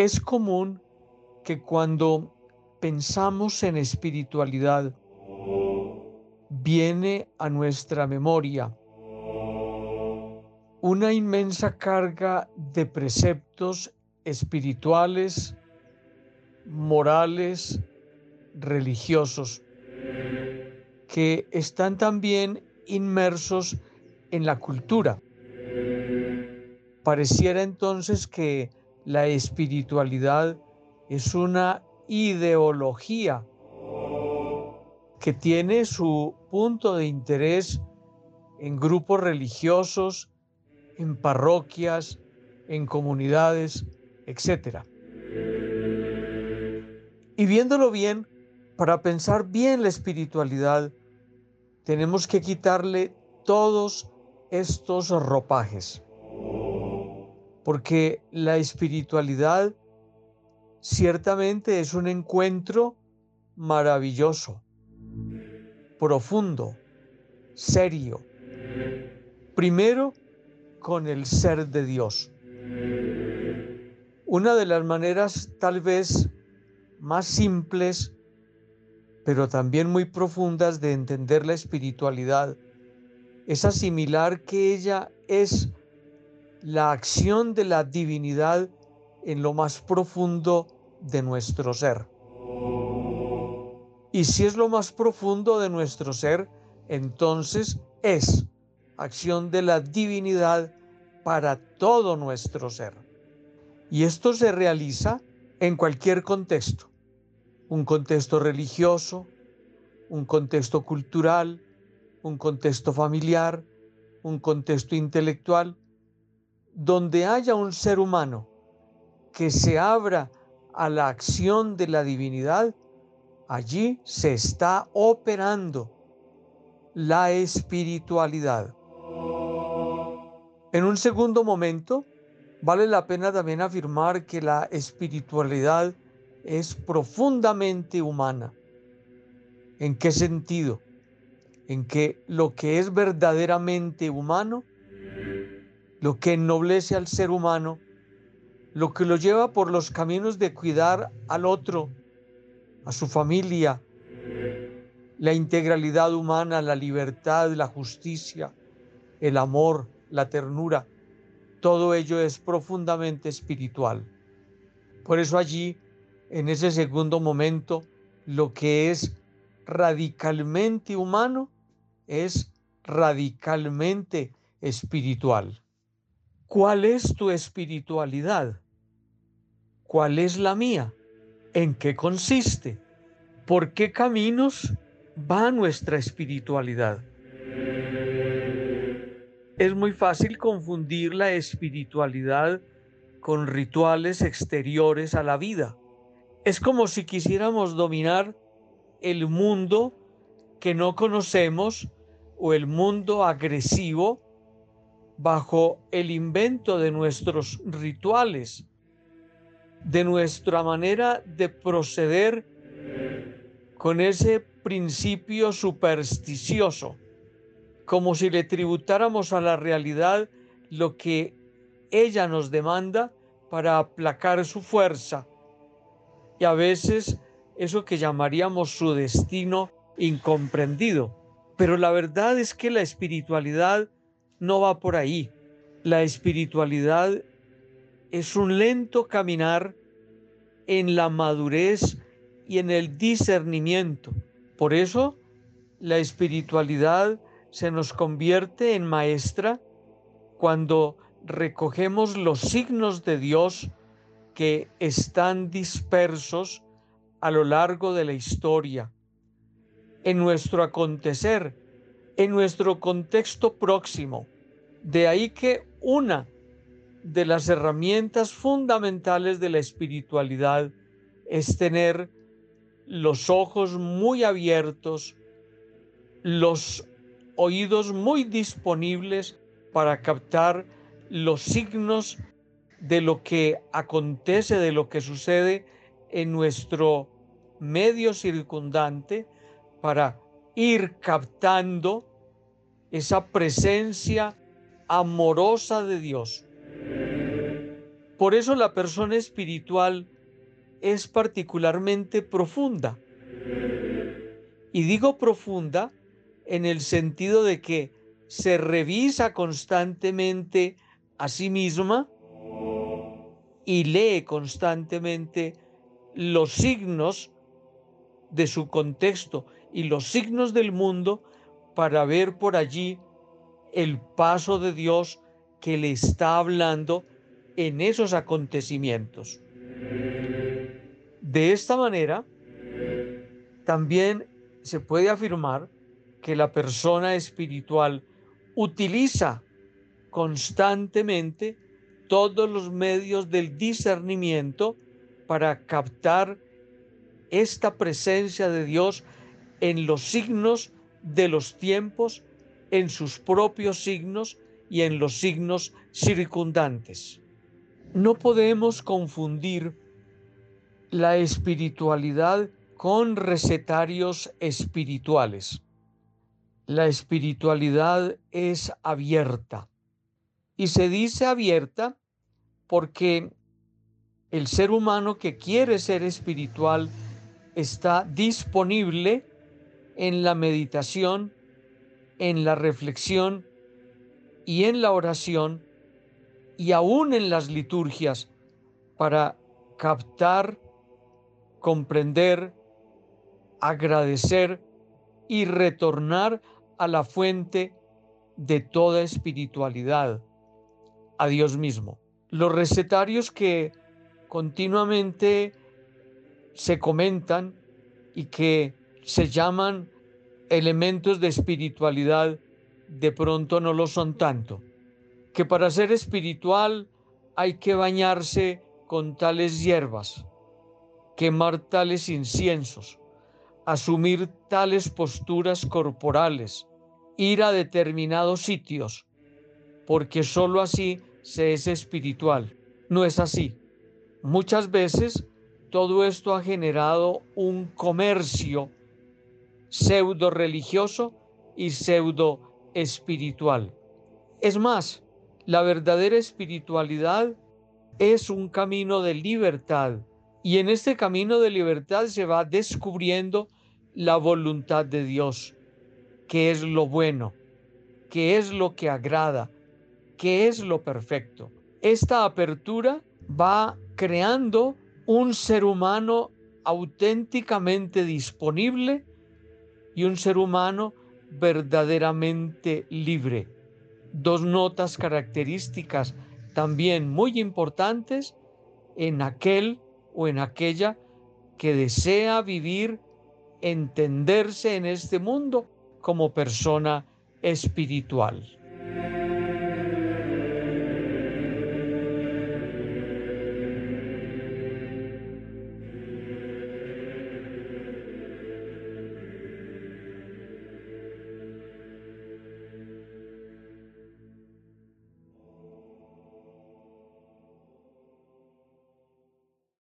Es común que cuando pensamos en espiritualidad, viene a nuestra memoria una inmensa carga de preceptos espirituales, morales, religiosos, que están también inmersos en la cultura. Pareciera entonces que la espiritualidad es una ideología que tiene su punto de interés en grupos religiosos, en parroquias, en comunidades, etc. Y viéndolo bien, para pensar bien la espiritualidad, tenemos que quitarle todos estos ropajes. Porque la espiritualidad ciertamente es un encuentro maravilloso, profundo, serio. Primero, con el ser de Dios. Una de las maneras tal vez más simples, pero también muy profundas de entender la espiritualidad, es asimilar que ella es la acción de la divinidad en lo más profundo de nuestro ser. Y si es lo más profundo de nuestro ser, entonces es acción de la divinidad para todo nuestro ser. Y esto se realiza en cualquier contexto, un contexto religioso, un contexto cultural, un contexto familiar, un contexto intelectual, donde haya un ser humano que se abra a la acción de la divinidad, allí se está operando la espiritualidad. En un segundo momento, vale la pena también afirmar que la espiritualidad es profundamente humana. ¿En qué sentido? En que lo que es verdaderamente humano, lo que ennoblece al ser humano, lo que lo lleva por los caminos de cuidar al otro, a su familia, la integralidad humana, la libertad, la justicia, el amor, la ternura, todo ello es profundamente espiritual. Por eso allí, en ese segundo momento, lo que es radicalmente humano es radicalmente espiritual. ¿Cuál es tu espiritualidad? ¿Cuál es la mía? ¿En qué consiste? ¿Por qué caminos va nuestra espiritualidad? Es muy fácil confundir la espiritualidad con rituales exteriores a la vida. Es como si quisiéramos dominar el mundo que no conocemos o el mundo agresivo bajo el invento de nuestros rituales, de nuestra manera de proceder con ese principio supersticioso como si le tributáramos a la realidad lo que ella nos demanda para aplacar su fuerza. Y a veces eso que llamaríamos su destino incomprendido. Pero la verdad es que la espiritualidad no va por ahí. La espiritualidad es un lento caminar en la madurez y en el discernimiento. Por eso la espiritualidad se nos convierte en maestra cuando recogemos los signos de Dios que están dispersos a lo largo de la historia, en nuestro acontecer, en nuestro contexto próximo. De ahí que una de las herramientas fundamentales de la espiritualidad es tener los ojos muy abiertos, los oídos muy disponibles para captar los signos de lo que acontece, de lo que sucede en nuestro medio circundante, para ir captando esa presencia amorosa de Dios. Por eso la persona espiritual es particularmente profunda. Y digo profunda en el sentido de que se revisa constantemente a sí misma y lee constantemente los signos de su contexto y los signos del mundo para ver por allí el paso de Dios que le está hablando en esos acontecimientos. De esta manera, también se puede afirmar que la persona espiritual utiliza constantemente todos los medios del discernimiento para captar esta presencia de Dios en los signos de los tiempos, en sus propios signos y en los signos circundantes. No podemos confundir la espiritualidad con recetarios espirituales. La espiritualidad es abierta y se dice abierta porque el ser humano que quiere ser espiritual está disponible en la meditación, en la reflexión y en la oración y aún en las liturgias para captar, comprender, agradecer y retornar a la fuente de toda espiritualidad, a Dios mismo. Los recetarios que continuamente se comentan y que se llaman elementos de espiritualidad, de pronto no lo son tanto. Que para ser espiritual hay que bañarse con tales hierbas, quemar tales inciensos, asumir tales posturas corporales, ir a determinados sitios, porque sólo así se es espiritual. No es así. Muchas veces todo esto ha generado un comercio pseudo religioso y pseudo espiritual. Es más, la verdadera espiritualidad es un camino de libertad y en este camino de libertad se va descubriendo la voluntad de Dios, que es lo bueno, que es lo que agrada, que es lo perfecto. Esta apertura va creando un ser humano auténticamente disponible y un ser humano verdaderamente libre. Dos notas características también muy importantes en aquel o en aquella que desea vivir, entenderse en este mundo como persona espiritual.